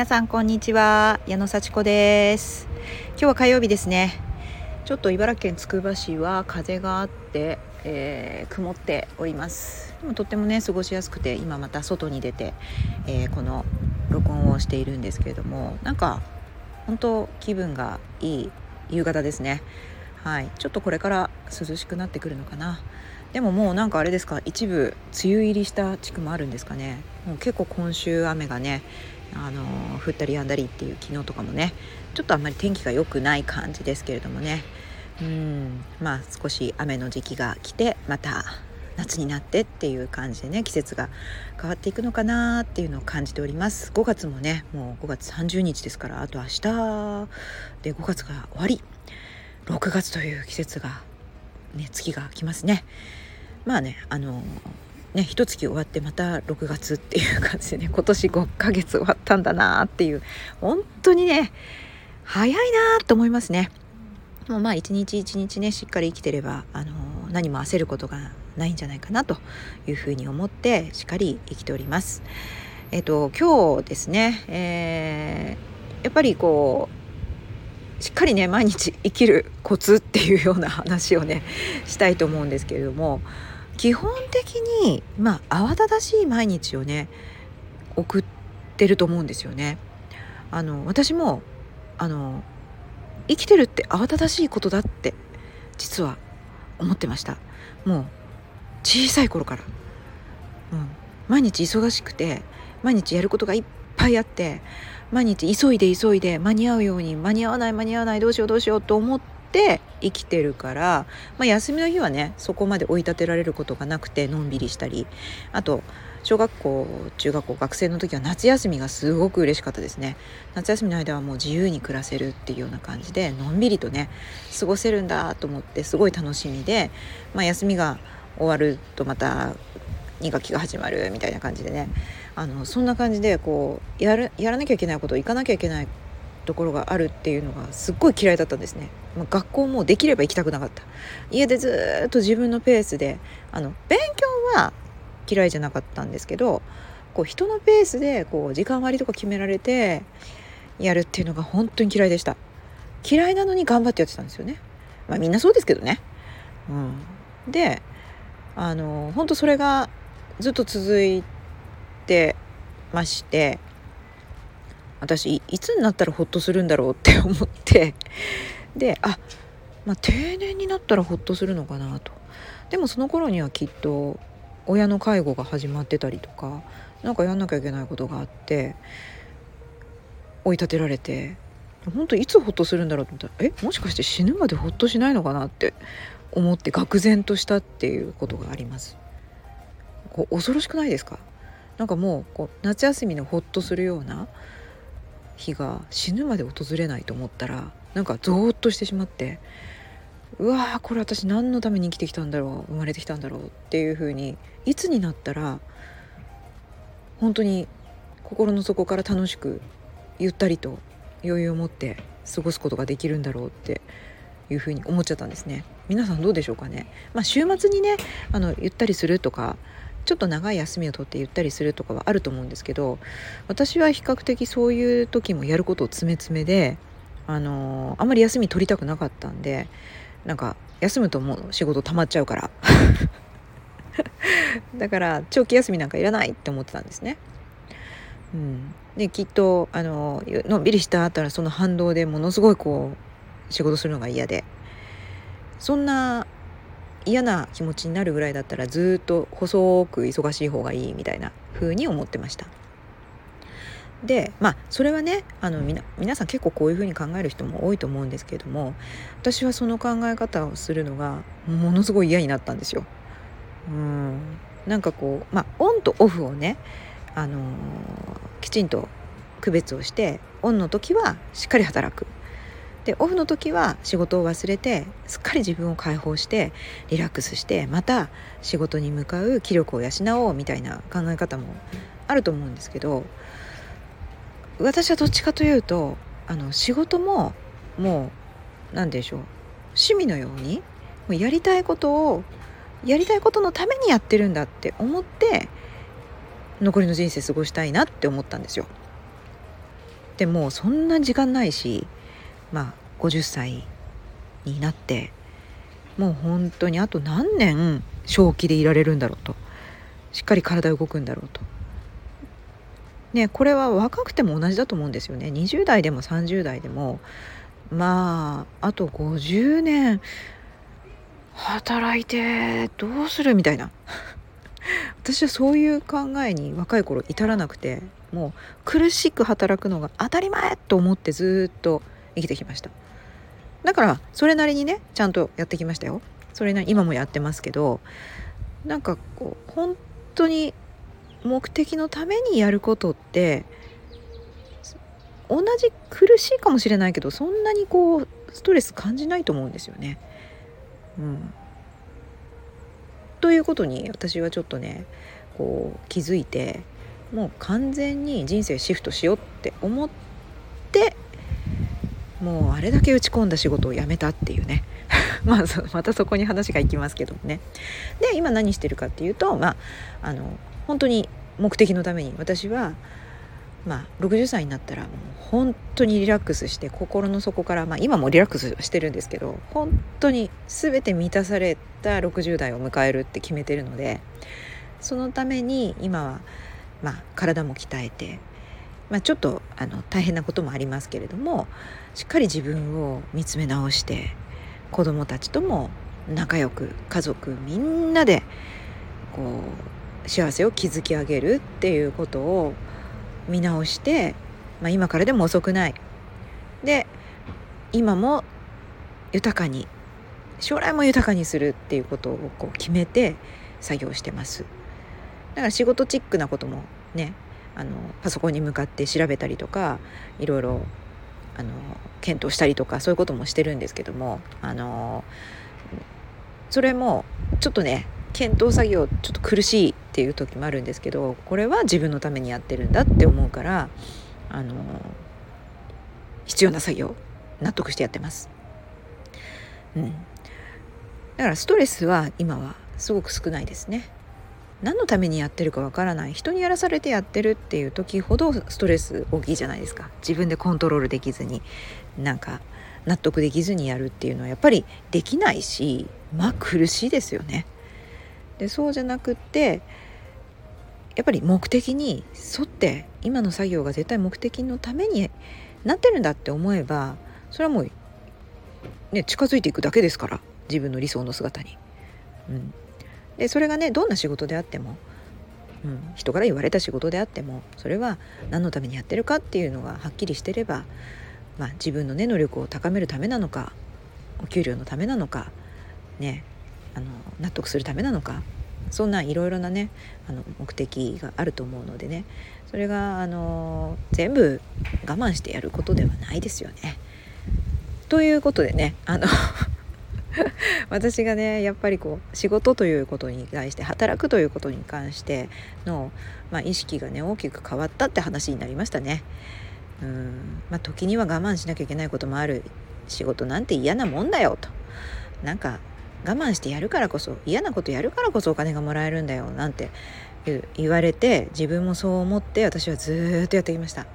皆さんこんにちは。矢野幸子です。今日は火曜日ですね。ちょっと茨城県つくば市は風があって、えー、曇っております。でもとってもね過ごしやすくて今また外に出て、えー、この録音をしているんですけれどもなんか本当気分がいい夕方ですね。はい。ちょっとこれから涼しくなってくるのかな。でももうなんかあれですか一部梅雨入りした地区もあるんですかね。もう結構今週雨がねあの降ったりやんだりっていう昨日とかもねちょっとあんまり天気が良くない感じですけれどもね。うんまあ少し雨の時期が来てまた夏になってっていう感じでね季節が変わっていくのかなっていうのを感じております。5月もねもう5月30日ですからあと明日で5月が終わり。6月という季節がね月が来ますね。まあねあのね一月終わってまた6月っていう感じでね今年5ヶ月終わったんだなっていう本当にね早いなと思いますね。もうまあ一日一日ねしっかり生きてればあの何も焦ることがないんじゃないかなというふうに思ってしっかり生きております。えっと今日ですね、えー、やっぱりこうしっかりね毎日生きるコツっていうような話をねしたいと思うんですけれども基本的にまあ慌ただしい毎日をね送ってると思うんですよね。あの私もあの生きてるって慌ただしいことだって実は思ってました。もう小さい頃から、うん、毎日忙しくて毎日やることがいっぱいあって毎日急いで急いで間に合うように間に合わない間に合わないどうしようどうしようと思って生きてるから、まあ、休みの日はねそこまで追い立てられることがなくてのんびりしたり。あと小学校中学校学生の時は夏休みがすごく嬉しかったですね。夏休みの間はもう自由に暮らせるっていうような感じでのんびりとね過ごせるんだと思ってすごい楽しみで、まあ、休みが終わるとまた2学期が始まるみたいな感じでね。あのそんな感じでこうやるやらなきゃいけないこと行かなきゃいけないところがあるっていうのがすっごい嫌いだったんですね。まあ、学校もできれば行きたくなかった。家でずっと自分のペースであの勉強は嫌いじゃなかったんですけどこう人のペースでこう時間割とか決められてやるっていうのが本当に嫌いでした。嫌いなのに頑張ってやってたんですよね。まあみんなそうですけどね。うん。であの本当それがずっと続いてまして私いつになったらホッとするんだろうって思って。であまあ定年になったらホッとするのかなと。でもその頃にはきっと親の介護が始まってたりとか何かやんなきゃいけないことがあって追い立てられて本当いつホッとするんだろうと思ったらえもしかして死ぬまでホッとしないのかなって思って愕然としたっていうことがあります。こう恐ろしくないですか？なんかもうこう夏休みのホッとするような日が死ぬまで訪れないと思ったらなんかゾーッとしてしまってうわーこれ私何のために生きてきたんだろう生まれてきたんだろうっていう風にいつになったら本当に心の底から楽しくゆったりと余裕を持って過ごすことができるんだろうっていうふうに思っちゃったんですね。皆さんどうでしょうかね？まあ、週末にねあのゆったりするとかちょっと長い休みを取ってゆったりするとかはあると思うんですけど私は比較的そういう時もやることを詰め詰めであのあんまり休み取りたくなかったんでなんか休むともう仕事溜まっちゃうから。だから長期休みなんかいらないって思ってたんですね。うん、できっとあののんびりした後らその反動でものすごいこう仕事するのが嫌で。そんな嫌な気持ちになるぐらいだったらずっと細く忙しい方がいいみたいな風に思ってました。でまあそれはねあのみな皆さん結構こういうふうに考える人も多いと思うんですけれども私はその考え方をするのがものすごい嫌になったんですよ。うんなんかこうまあオンとオフをね、あのー、きちんと区別をしてオンの時はしっかり働くでオフの時は仕事を忘れてすっかり自分を解放してリラックスしてまた仕事に向かう気力を養おうみたいな考え方もあると思うんですけど私はどっちかというとあの仕事ももう何でしょう趣味のようにもうやりたいことをやりたいことのためにやってるんだって思って残りの人生過ごしたいなって思ったんですよ。でもそんな時間ないしまあ50歳になってもう本当にあと何年正気でいられるんだろうと。しっかり体動くんだろうと。ね、これは若くても同じだと思うんですよね。20代でも30代でもまああと50年働いてどうするみたいな。私はそういう考えに若い頃至らなくてもう苦しく働くのが当たり前と思ってずっと生きてきました。だからそれなりにねちゃんとやってきましたよそれなり今もやってますけどなんかこう本当に目的のためにやることって同じ苦しいかもしれないけどそんなにこうストレス感じないと思うんですよね。うん、ということに私はちょっとねこう気づいてもう完全に人生シフトしようって思ってもうあれだけ打ち込んだ仕事を辞めたっていうね。まあまたそこに話がいきますけどもね。で今何してるかっていうとまああの本当に目的のために私はまあ、60歳になったらもう本当にリラックスして心の底から、まあ、今もリラックスしてるんですけど本当に全て満たされた60代を迎えるって決めてるのでそのために今は、まあ、体も鍛えて、まあ、ちょっとあの大変なこともありますけれどもしっかり自分を見つめ直して子どもたちとも仲良く家族みんなでこう幸せを築き上げるっていうことを見直して、まあ、今からでも遅くない。で今も豊かに将来も豊かにするっていうことをこう決めて作業してます。だから仕事チックなこともねあのパソコンに向かって調べたりとかいろいろあの検討したりとかそういうこともしてるんですけどもあのそれもちょっとね検討作業ちょっと苦しいっていう時もあるんですけどこれは自分のためにやってるんだって思うからあの必要な作業納得してやってます。うん、だからストレスは今はすごく少ないですね。何のためにやってるかわからない。人にやらされてやってるっていう時ほどストレス大きいじゃないですか。自分でコントロールできずに。なんか納得できずにやるっていうのはやっぱりできないしまあ苦しいですよね。でそうじゃなくってやっぱり目的に沿って今の作業が絶対目的のためになってるんだって思えばそれはもう、ね、近づいていくだけですから。自分の理想の姿に。うん、でそれがねどんな仕事であっても、うん、人から言われた仕事であってもそれは何のためにやってるかっていうのがはっきりしてれば、まあ、自分のね能力を高めるためなのかお給料のためなのかねあの納得するためなのかそんないろいろなねあの目的があると思うのでねそれがあの全部我慢してやることではないですよね。ということでねあの 私がねやっぱりこう仕事ということに対して働くということに関しての、まあ、意識がね大きく変わったって話になりましたね。うんまあ、時には我慢しなきゃいけないこともある仕事なんて嫌なもんだよとなんか我慢してやるからこそ嫌なことやるからこそお金がもらえるんだよなんて言われて自分もそう思って私はずっとやってきました。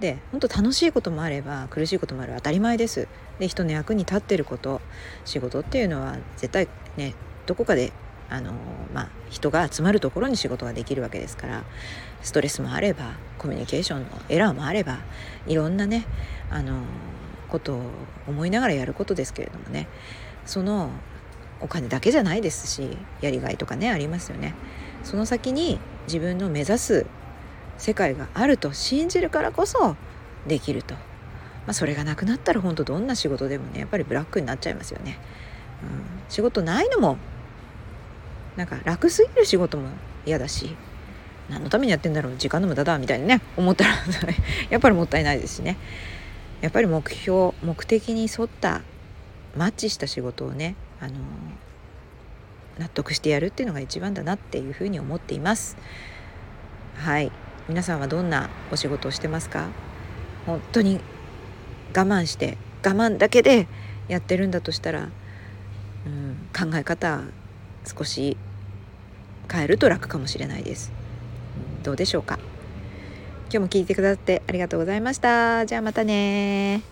で本当楽しいこともあれば苦しいこともある当たり前です。で人の役に立ってること仕事っていうのは絶対ねどこかであの、まあ、人が集まるところに仕事ができるわけですからストレスもあればコミュニケーションのエラーもあればいろんなねあのことを思いながらやることですけれどもねそのお金だけじゃないですしやりがいとかねありますよねその先に自分の目指す世界があると信じるからこそできると、まあ、それがなくなったら本当どんな仕事でもねやっぱりブラックになっちゃいますよね、うん、仕事ないのもなんか楽すぎる仕事も嫌だし何のためにやってんだろう時間の無駄だみたいにね思ったら やっぱりもったいないですしね。やっぱり目標目的に沿ったマッチした仕事をねあの納得してやるっていうのが一番だなっていうふうに思っています。はい。皆さんはどんなお仕事をしてますか？本当に我慢して我慢だけでやってるんだとしたら、うん、考え方少し変えると楽かもしれないです、どうでしょうか？今日も聞いてくださってありがとうございました。じゃあまたね